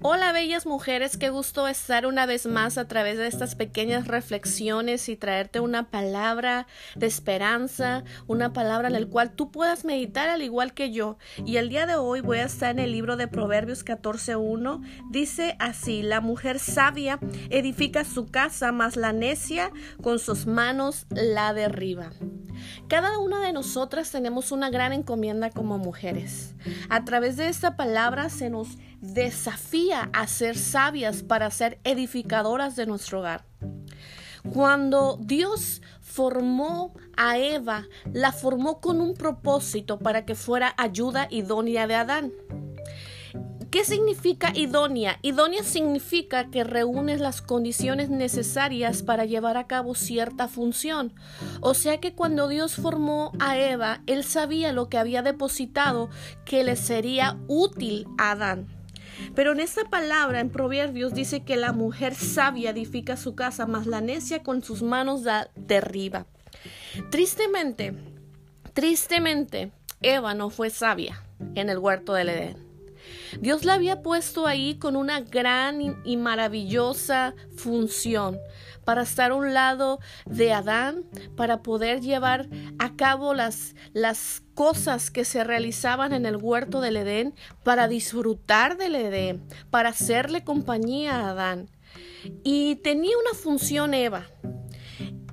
Hola bellas mujeres, qué gusto estar una vez más a través de estas pequeñas reflexiones y traerte una palabra de esperanza, una palabra en la cual tú puedas meditar al igual que yo. Y el día de hoy voy a estar en el libro de Proverbios 14.1. Dice así, la mujer sabia edifica su casa, mas la necia con sus manos la derriba. Cada una de nosotras tenemos una gran encomienda como mujeres. A través de esta palabra se nos desafía a ser sabias para ser edificadoras de nuestro hogar. Cuando Dios formó a Eva, la formó con un propósito para que fuera ayuda idónea de Adán. ¿Qué significa idónea? Idónea significa que reúnes las condiciones necesarias para llevar a cabo cierta función. O sea que cuando Dios formó a Eva, Él sabía lo que había depositado que le sería útil a Adán. Pero en esta palabra, en Proverbios, dice que la mujer sabia edifica su casa, mas la necia con sus manos la derriba. Tristemente, tristemente, Eva no fue sabia en el huerto del Edén. Dios la había puesto ahí con una gran y maravillosa función para estar a un lado de Adán, para poder llevar a cabo las, las cosas que se realizaban en el huerto del Edén, para disfrutar del Edén, para hacerle compañía a Adán. Y tenía una función Eva,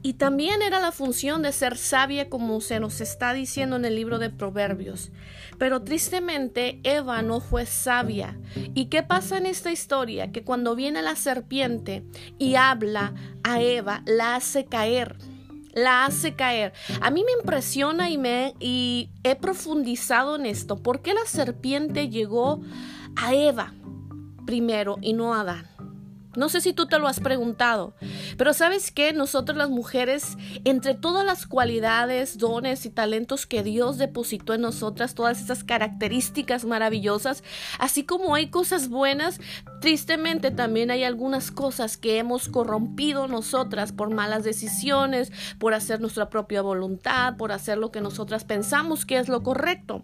y también era la función de ser sabia como se nos está diciendo en el libro de Proverbios. Pero tristemente Eva no fue sabia. ¿Y qué pasa en esta historia? Que cuando viene la serpiente y habla a Eva, la hace caer la hace caer. A mí me impresiona y, me, y he profundizado en esto. ¿Por qué la serpiente llegó a Eva primero y no a Adán? No sé si tú te lo has preguntado, pero sabes que nosotros las mujeres, entre todas las cualidades, dones y talentos que Dios depositó en nosotras, todas esas características maravillosas, así como hay cosas buenas, tristemente también hay algunas cosas que hemos corrompido nosotras por malas decisiones, por hacer nuestra propia voluntad, por hacer lo que nosotras pensamos que es lo correcto.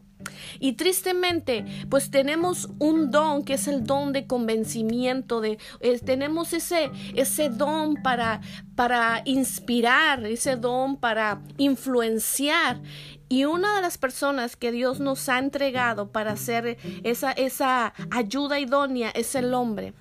Y tristemente, pues tenemos un don que es el don de convencimiento, de, eh, tenemos ese, ese don para, para inspirar, ese don para influenciar. Y una de las personas que Dios nos ha entregado para hacer esa, esa ayuda idónea es el hombre.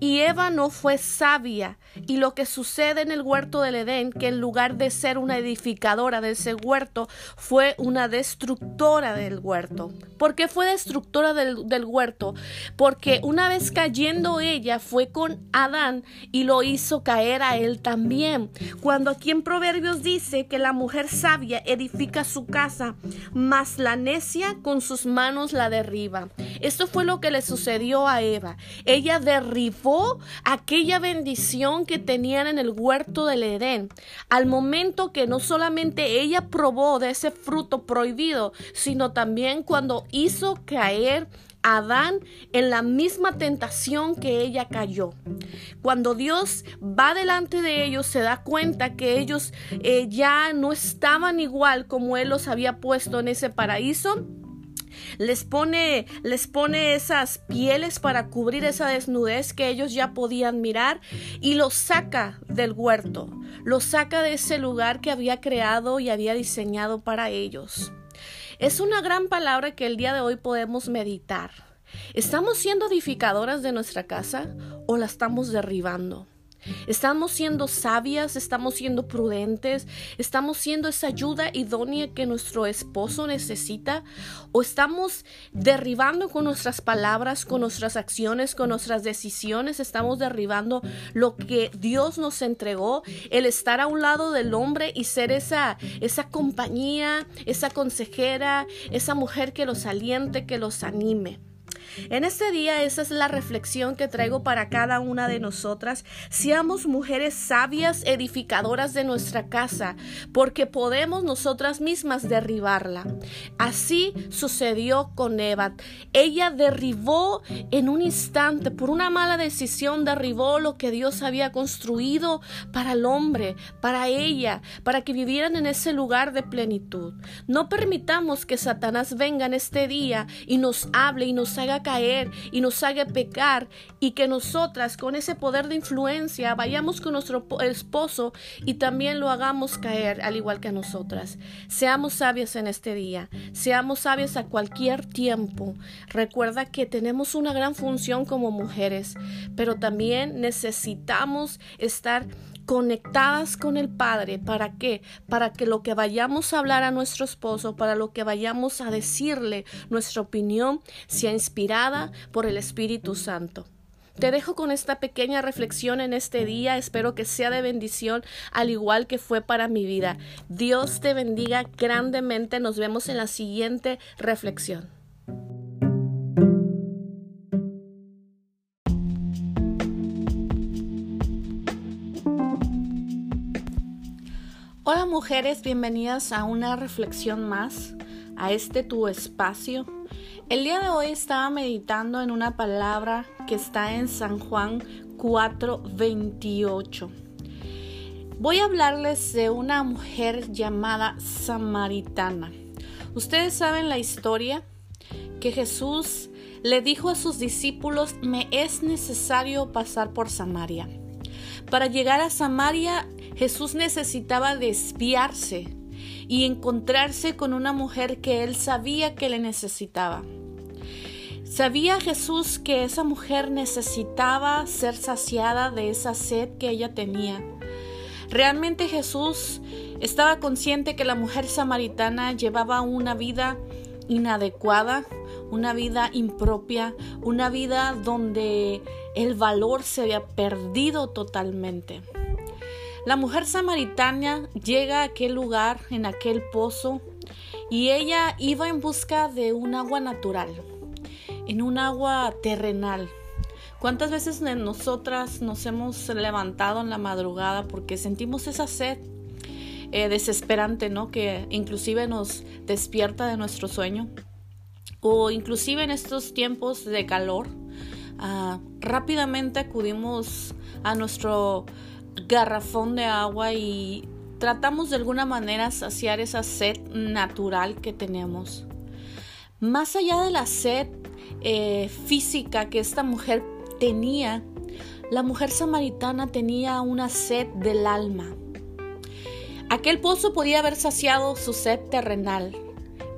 Y Eva no fue sabia. Y lo que sucede en el huerto del Edén, que en lugar de ser una edificadora de ese huerto, fue una destructora del huerto. ¿Por qué fue destructora del, huerto? Porque una vez cayendo ella fue con Adán y lo hizo caer a él también. Cuando aquí en Proverbios dice que la mujer sabia edifica su casa, mas la necia con sus manos la derriba. Esto fue lo que le sucedió a Eva. Ella derribó aquella bendición que tenían en el huerto del Edén, al momento que no solamente ella probó de ese fruto prohibido, sino también cuando hizo caer a Adán en la misma tentación que ella cayó. Cuando Dios va delante de ellos, se da cuenta que ellos eh, ya no estaban igual como Él los había puesto en ese paraíso les pone, les pone esas pieles para cubrir esa desnudez que ellos ya podían mirar y los saca del huerto, los saca de ese lugar que había creado y había diseñado para ellos. Es una gran palabra que el día de hoy podemos meditar. ¿Estamos siendo edificadoras de nuestra casa o la estamos derribando? Estamos siendo sabias, estamos siendo prudentes, estamos siendo esa ayuda idónea que nuestro esposo necesita o estamos derribando con nuestras palabras, con nuestras acciones, con nuestras decisiones, estamos derribando lo que Dios nos entregó, el estar a un lado del hombre y ser esa esa compañía, esa consejera, esa mujer que los aliente, que los anime. En este día esa es la reflexión que traigo para cada una de nosotras. Seamos mujeres sabias, edificadoras de nuestra casa, porque podemos nosotras mismas derribarla. Así sucedió con Eva. Ella derribó en un instante, por una mala decisión, derribó lo que Dios había construido para el hombre, para ella, para que vivieran en ese lugar de plenitud. No permitamos que Satanás venga en este día y nos hable y nos haga caer y nos haga pecar y que nosotras con ese poder de influencia vayamos con nuestro esposo y también lo hagamos caer al igual que a nosotras. Seamos sabios en este día, seamos sabios a cualquier tiempo. Recuerda que tenemos una gran función como mujeres, pero también necesitamos estar conectadas con el Padre. ¿Para qué? Para que lo que vayamos a hablar a nuestro esposo, para lo que vayamos a decirle, nuestra opinión sea inspirada por el Espíritu Santo. Te dejo con esta pequeña reflexión en este día. Espero que sea de bendición, al igual que fue para mi vida. Dios te bendiga grandemente. Nos vemos en la siguiente reflexión. Mujeres, bienvenidas a una reflexión más, a este tu espacio. El día de hoy estaba meditando en una palabra que está en San Juan 4:28. Voy a hablarles de una mujer llamada Samaritana. Ustedes saben la historia que Jesús le dijo a sus discípulos, me es necesario pasar por Samaria. Para llegar a Samaria Jesús necesitaba desviarse y encontrarse con una mujer que él sabía que le necesitaba. Sabía Jesús que esa mujer necesitaba ser saciada de esa sed que ella tenía. Realmente Jesús estaba consciente que la mujer samaritana llevaba una vida inadecuada, una vida impropia, una vida donde el valor se había perdido totalmente. La mujer samaritana llega a aquel lugar, en aquel pozo, y ella iba en busca de un agua natural, en un agua terrenal. ¿Cuántas veces nosotras nos hemos levantado en la madrugada porque sentimos esa sed eh, desesperante, ¿no? Que inclusive nos despierta de nuestro sueño. O inclusive en estos tiempos de calor, ah, rápidamente acudimos a nuestro garrafón de agua y tratamos de alguna manera saciar esa sed natural que tenemos. Más allá de la sed eh, física que esta mujer tenía, la mujer samaritana tenía una sed del alma. Aquel pozo podía haber saciado su sed terrenal,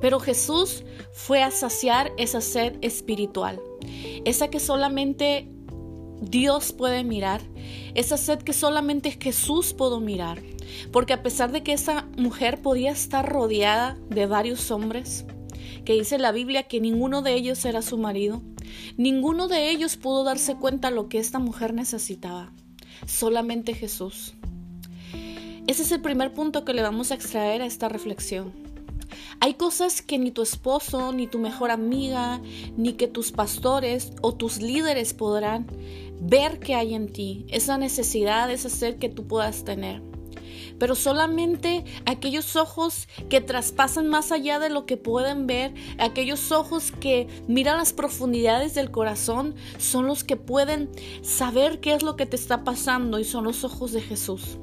pero Jesús fue a saciar esa sed espiritual, esa que solamente Dios puede mirar, esa sed que solamente Jesús pudo mirar. Porque a pesar de que esa mujer podía estar rodeada de varios hombres, que dice la Biblia que ninguno de ellos era su marido, ninguno de ellos pudo darse cuenta lo que esta mujer necesitaba, solamente Jesús. Ese es el primer punto que le vamos a extraer a esta reflexión. Hay cosas que ni tu esposo, ni tu mejor amiga, ni que tus pastores o tus líderes podrán ver que hay en ti, esa necesidad, ese ser que tú puedas tener. Pero solamente aquellos ojos que traspasan más allá de lo que pueden ver, aquellos ojos que miran las profundidades del corazón, son los que pueden saber qué es lo que te está pasando y son los ojos de Jesús.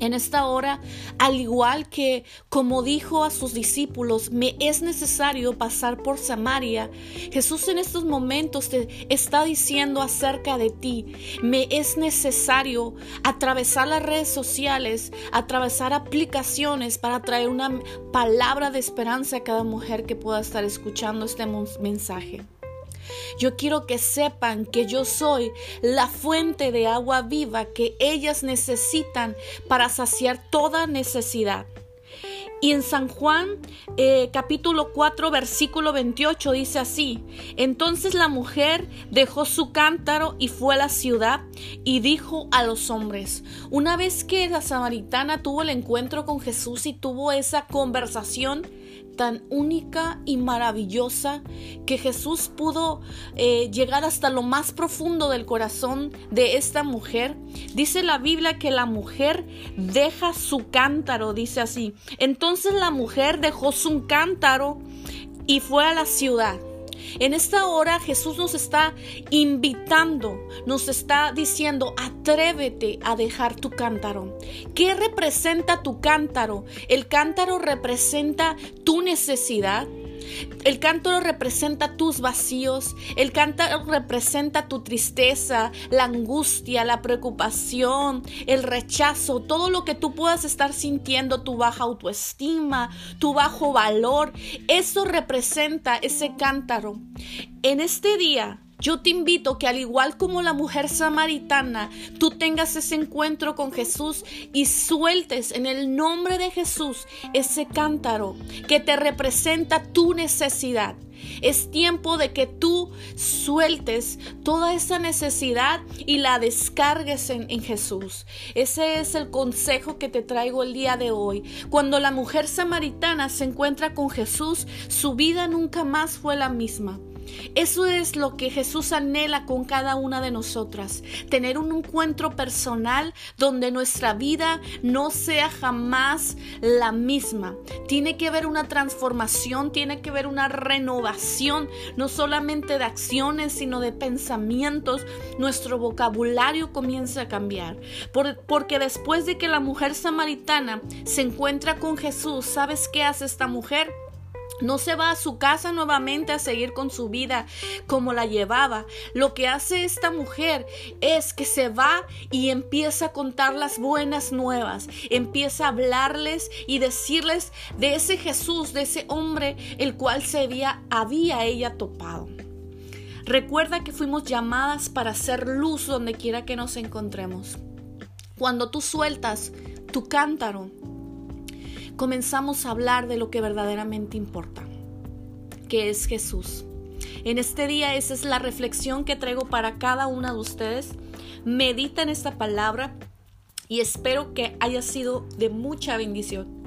En esta hora, al igual que como dijo a sus discípulos, me es necesario pasar por Samaria, Jesús en estos momentos te está diciendo acerca de ti, me es necesario atravesar las redes sociales, atravesar aplicaciones para traer una palabra de esperanza a cada mujer que pueda estar escuchando este mensaje. Yo quiero que sepan que yo soy la fuente de agua viva que ellas necesitan para saciar toda necesidad. Y en San Juan eh, capítulo 4 versículo 28 dice así, entonces la mujer dejó su cántaro y fue a la ciudad y dijo a los hombres, una vez que la samaritana tuvo el encuentro con Jesús y tuvo esa conversación, tan única y maravillosa que Jesús pudo eh, llegar hasta lo más profundo del corazón de esta mujer. Dice la Biblia que la mujer deja su cántaro, dice así. Entonces la mujer dejó su cántaro y fue a la ciudad. En esta hora Jesús nos está invitando, nos está diciendo, atrévete a dejar tu cántaro. ¿Qué representa tu cántaro? El cántaro representa tu necesidad. El cántaro representa tus vacíos, el cántaro representa tu tristeza, la angustia, la preocupación, el rechazo, todo lo que tú puedas estar sintiendo, tu baja autoestima, tu bajo valor. Eso representa ese cántaro. En este día, yo te invito que al igual como la mujer samaritana, tú tengas ese encuentro con Jesús y sueltes en el nombre de Jesús ese cántaro que te representa tu necesidad. Es tiempo de que tú sueltes toda esa necesidad y la descargues en, en, Jesús. Ese es el consejo que te traigo el día de hoy. Cuando la mujer samaritana se encuentra con Jesús, su vida nunca más fue la misma. Eso es lo que Jesús anhela con cada una de nosotras, tener un encuentro personal donde nuestra vida no sea jamás la misma. Tiene que haber una transformación, tiene que haber una renovación, no solamente de acciones, sino de pensamientos. Nuestro vocabulario comienza a cambiar, porque después de que la mujer samaritana se encuentra con Jesús, ¿sabes qué hace esta mujer? No se va a su casa nuevamente a seguir con su vida como la llevaba. Lo que hace esta mujer es que se va y empieza a contar las buenas nuevas. Empieza a hablarles y decirles de ese Jesús, de ese hombre el cual se había, había ella topado. Recuerda que fuimos llamadas para hacer luz donde quiera que nos encontremos. Cuando tú sueltas tu cántaro, comenzamos a hablar de lo que verdaderamente importa, que es Jesús. En este día esa es la reflexión que traigo para cada una de ustedes. Medita en esta palabra y espero que haya sido de mucha bendición.